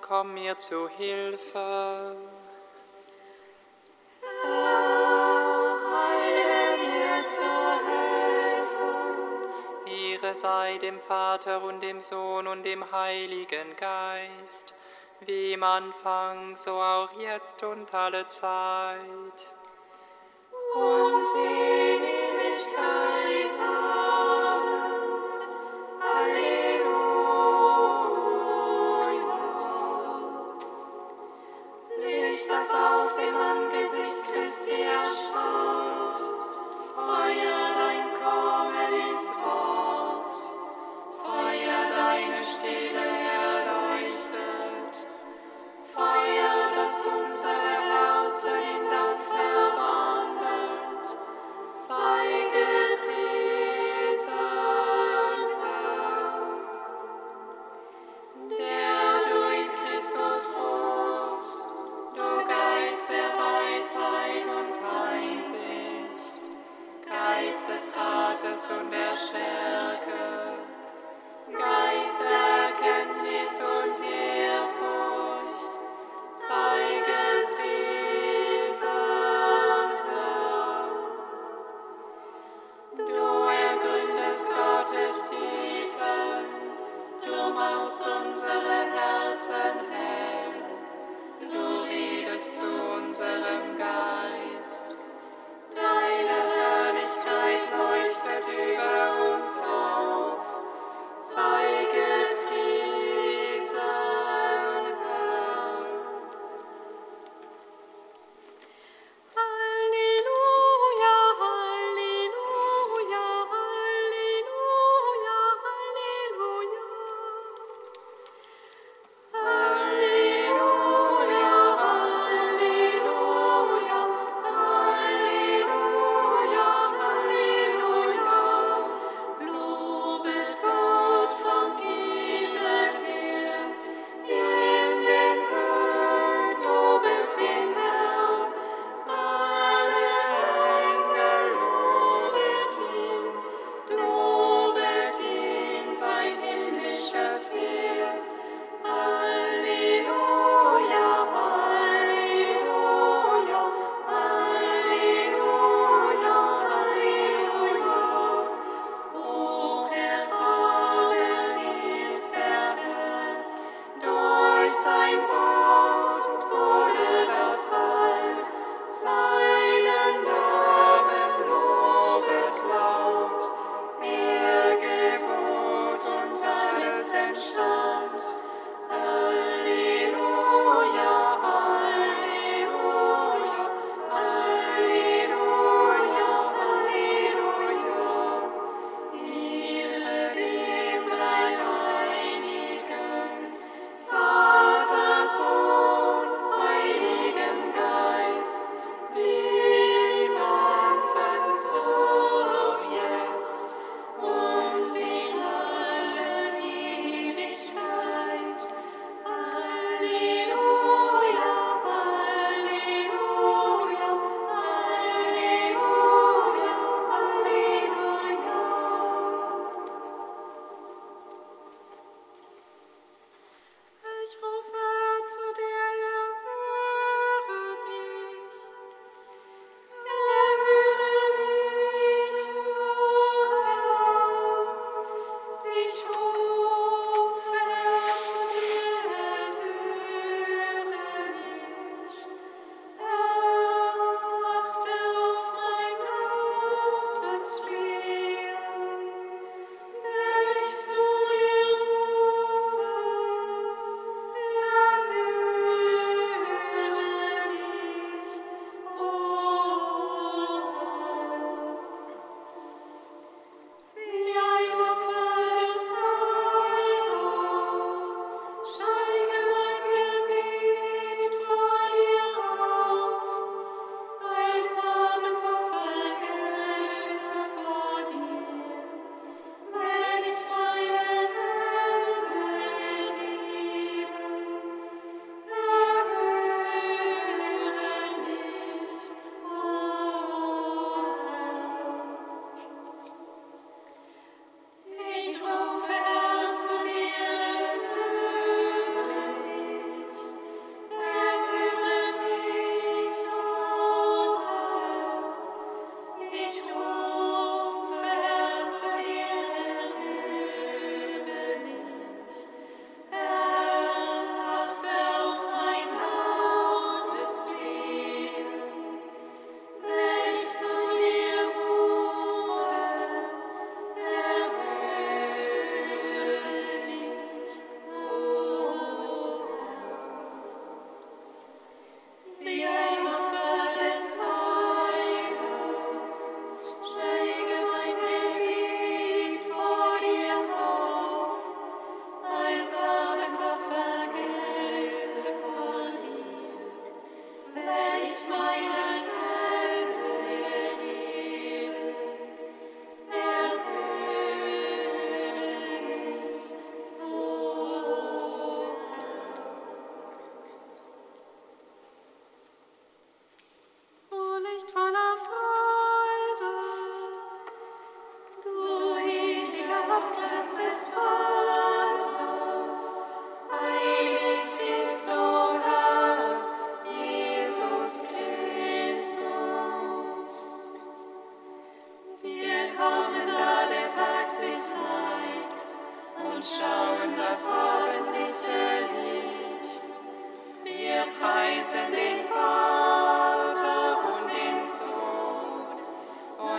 Komm mir zu Hilfe. Herr, mir zu Helfen. Ihre sei dem Vater und dem Sohn und dem Heiligen Geist, wie im Anfang, so auch jetzt und alle Zeit. Und die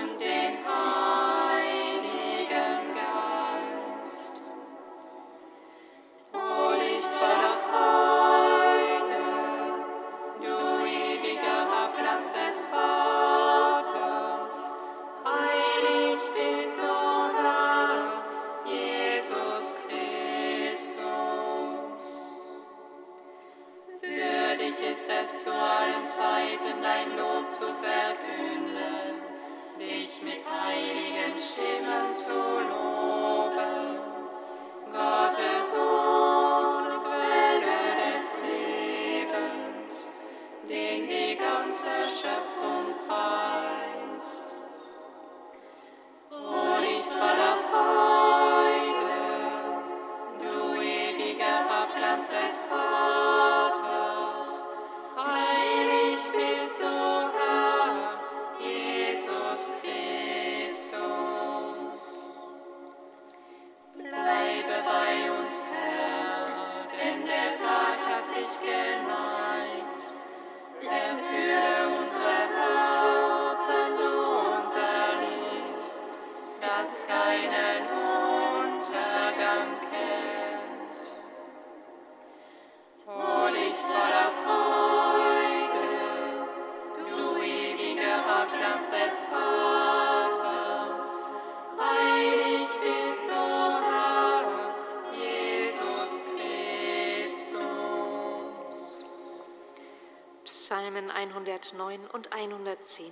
one day. 109 seen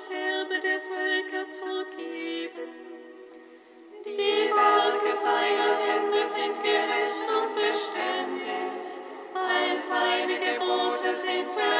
Das Erbe der Völker zu geben. Die Werke seiner Hände sind gerecht und beständig, all seine Gebote sind verlässlich.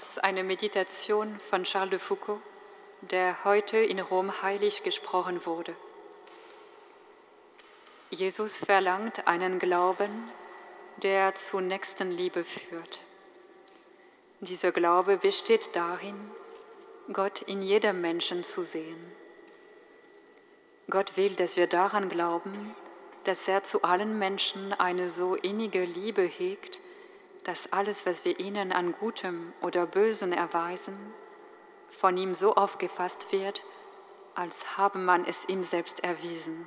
aus einer Meditation von Charles de Foucault, der heute in Rom heilig gesprochen wurde. Jesus verlangt einen Glauben, der zur Nächstenliebe führt. Dieser Glaube besteht darin, Gott in jedem Menschen zu sehen. Gott will, dass wir daran glauben, dass er zu allen Menschen eine so innige Liebe hegt, dass alles, was wir ihnen an Gutem oder Bösen erweisen, von ihm so aufgefasst wird, als habe man es ihm selbst erwiesen.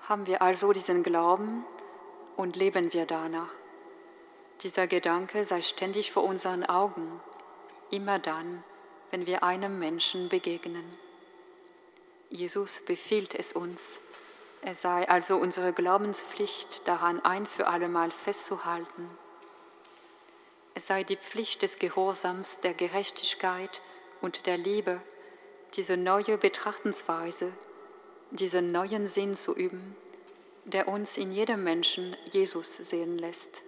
Haben wir also diesen Glauben und leben wir danach? Dieser Gedanke sei ständig vor unseren Augen, immer dann, wenn wir einem Menschen begegnen. Jesus befiehlt es uns, es sei also unsere Glaubenspflicht, daran ein für allemal festzuhalten. Es sei die Pflicht des Gehorsams, der Gerechtigkeit und der Liebe, diese neue Betrachtensweise, diesen neuen Sinn zu üben, der uns in jedem Menschen Jesus sehen lässt.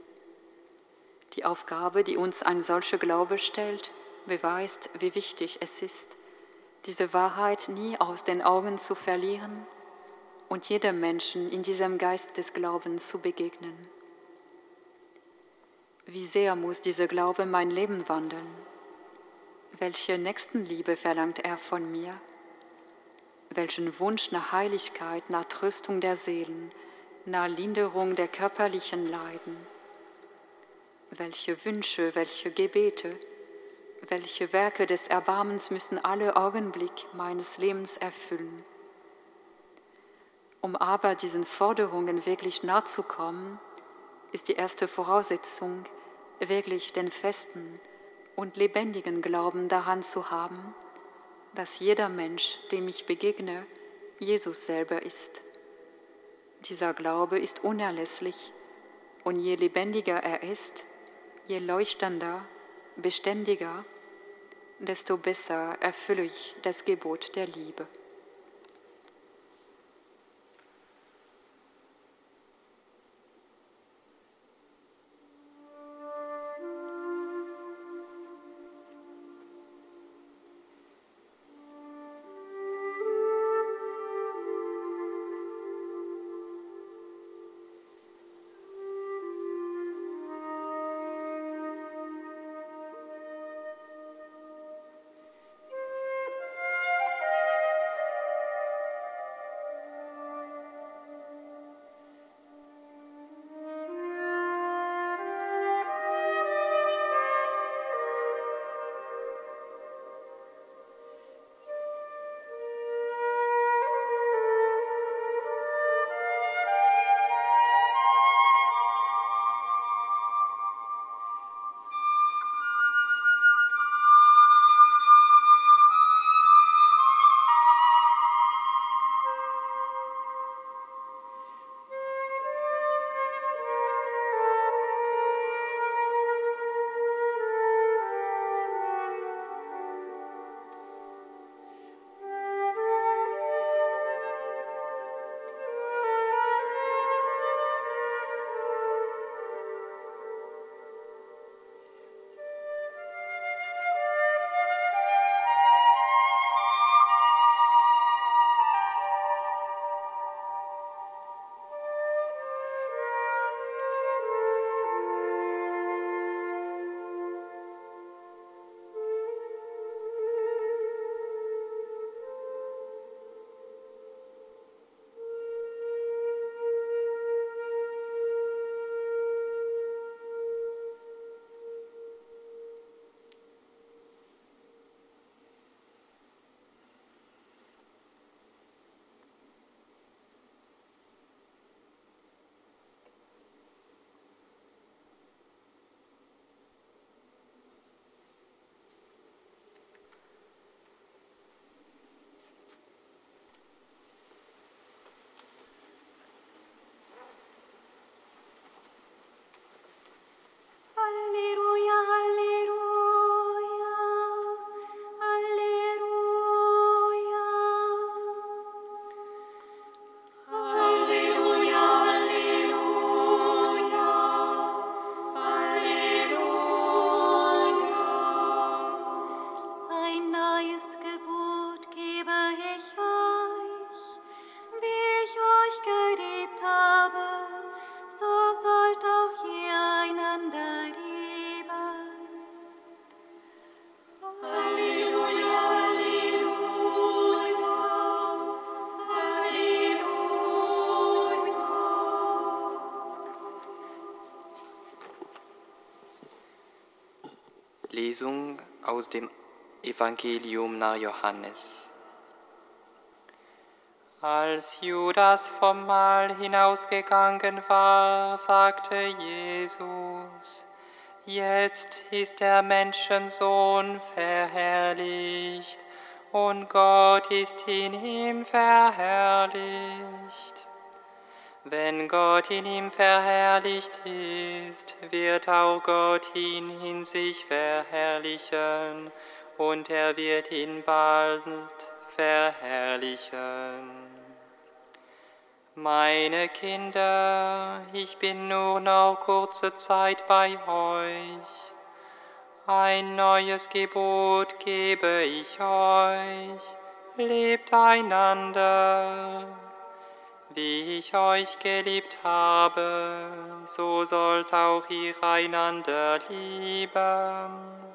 Die Aufgabe, die uns ein solcher Glaube stellt, beweist, wie wichtig es ist, diese Wahrheit nie aus den Augen zu verlieren und jedem Menschen in diesem Geist des Glaubens zu begegnen. Wie sehr muss dieser Glaube mein Leben wandeln? Welche Nächstenliebe verlangt er von mir? Welchen Wunsch nach Heiligkeit, nach Tröstung der Seelen, nach Linderung der körperlichen Leiden? Welche Wünsche, welche Gebete, welche Werke des Erbarmens müssen alle Augenblick meines Lebens erfüllen? Um aber diesen Forderungen wirklich nachzukommen, ist die erste Voraussetzung, wirklich den festen und lebendigen Glauben daran zu haben, dass jeder Mensch, dem ich begegne, Jesus selber ist. Dieser Glaube ist unerlässlich und je lebendiger er ist, je leuchtender, beständiger, desto besser erfülle ich das Gebot der Liebe. Aus dem Evangelium nach Johannes. Als Judas vom Mahl hinausgegangen war, sagte Jesus, Jetzt ist der Menschensohn verherrlicht und Gott ist in ihm verherrlicht. Wenn Gott in ihm verherrlicht ist, wird auch Gott ihn in sich verherrlichen und er wird ihn bald verherrlichen. Meine Kinder, ich bin nur noch kurze Zeit bei euch. Ein neues Gebot gebe ich euch, lebt einander wie ich euch geliebt habe, so sollt auch ihr einander lieben.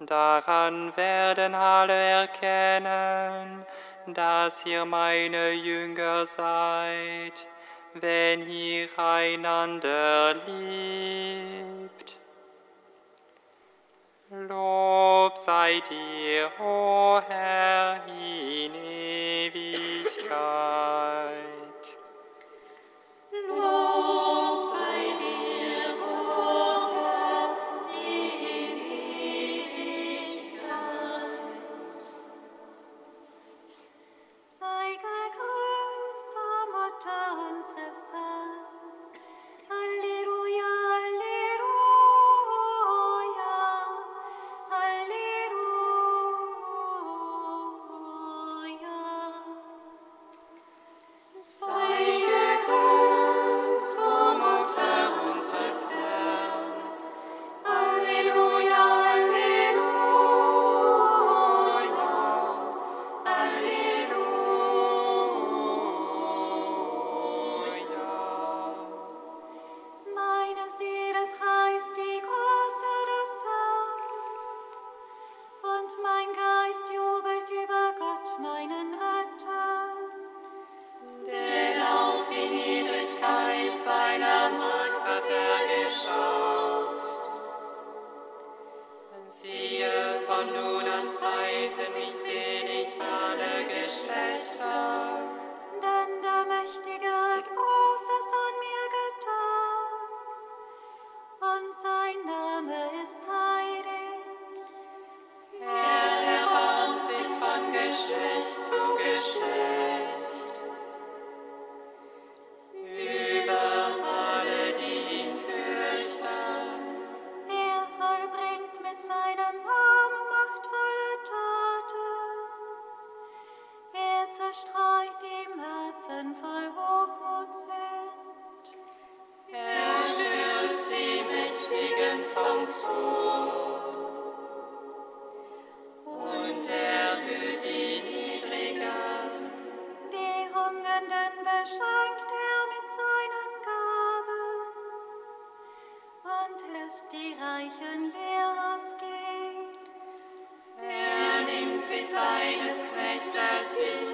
Daran werden alle erkennen, dass ihr meine Jünger seid, wenn ihr einander liebt. Lob sei dir, o oh Herr, in this is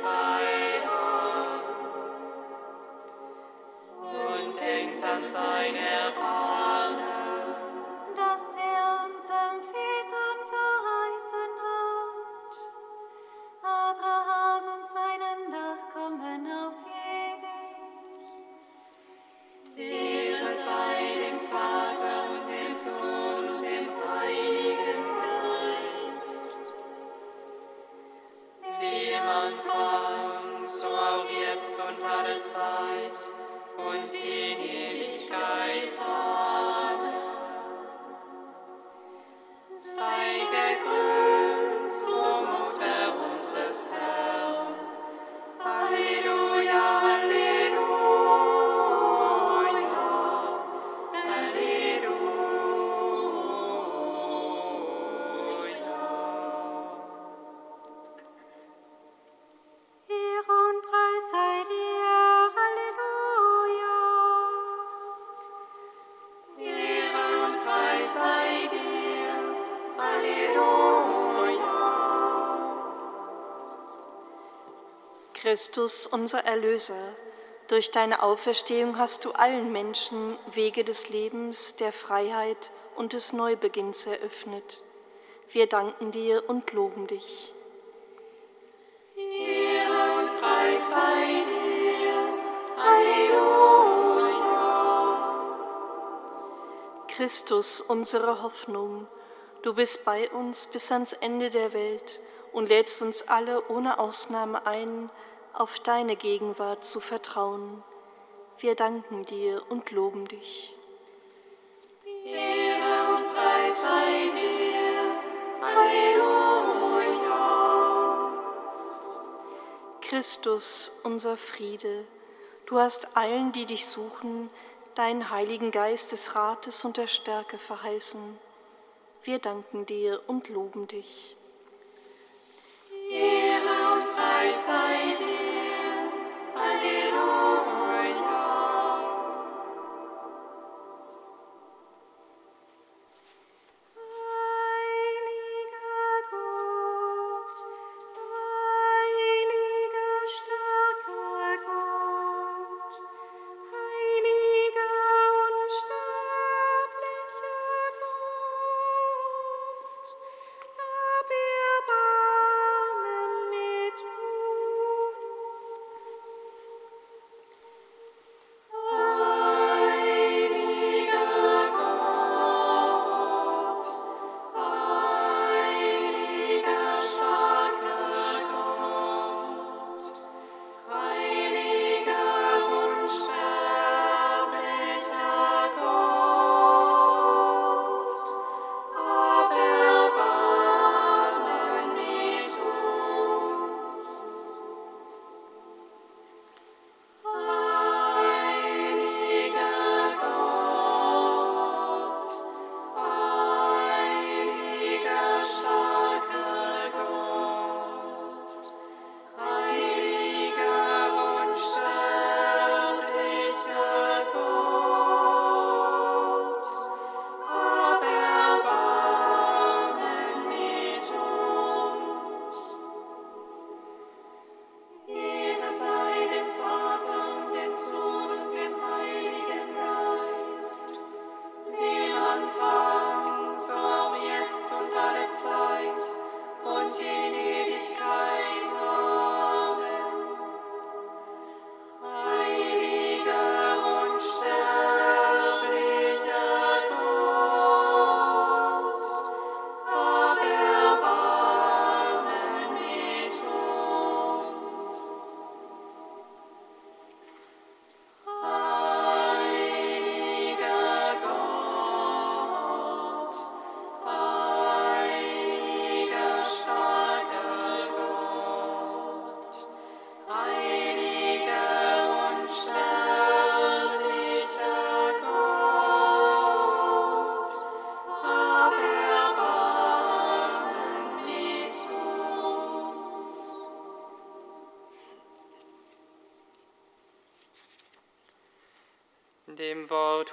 Christus, unser Erlöser, durch deine Auferstehung hast du allen Menschen Wege des Lebens, der Freiheit und des Neubeginns eröffnet. Wir danken dir und loben dich. Ehre und Preis sei dir. Halleluja. Christus, unsere Hoffnung, du bist bei uns bis ans Ende der Welt und lädst uns alle ohne Ausnahme ein, auf deine Gegenwart zu vertrauen. Wir danken dir und loben dich. Ehre und Preis sei dir. Halleluja. Christus, unser Friede, du hast allen, die dich suchen, deinen Heiligen Geist des Rates und der Stärke verheißen. Wir danken dir und loben dich. Ehre und Preis sei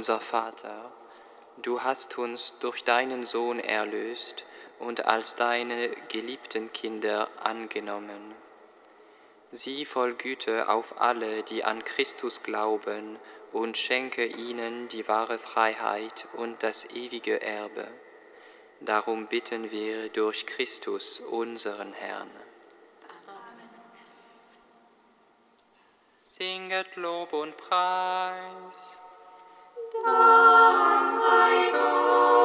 Unser Vater, du hast uns durch deinen Sohn erlöst und als deine geliebten Kinder angenommen. Sieh voll Güte auf alle, die an Christus glauben, und schenke ihnen die wahre Freiheit und das ewige Erbe. Darum bitten wir durch Christus, unseren Herrn. Amen. Singet Lob und Preis. Das sei Gott.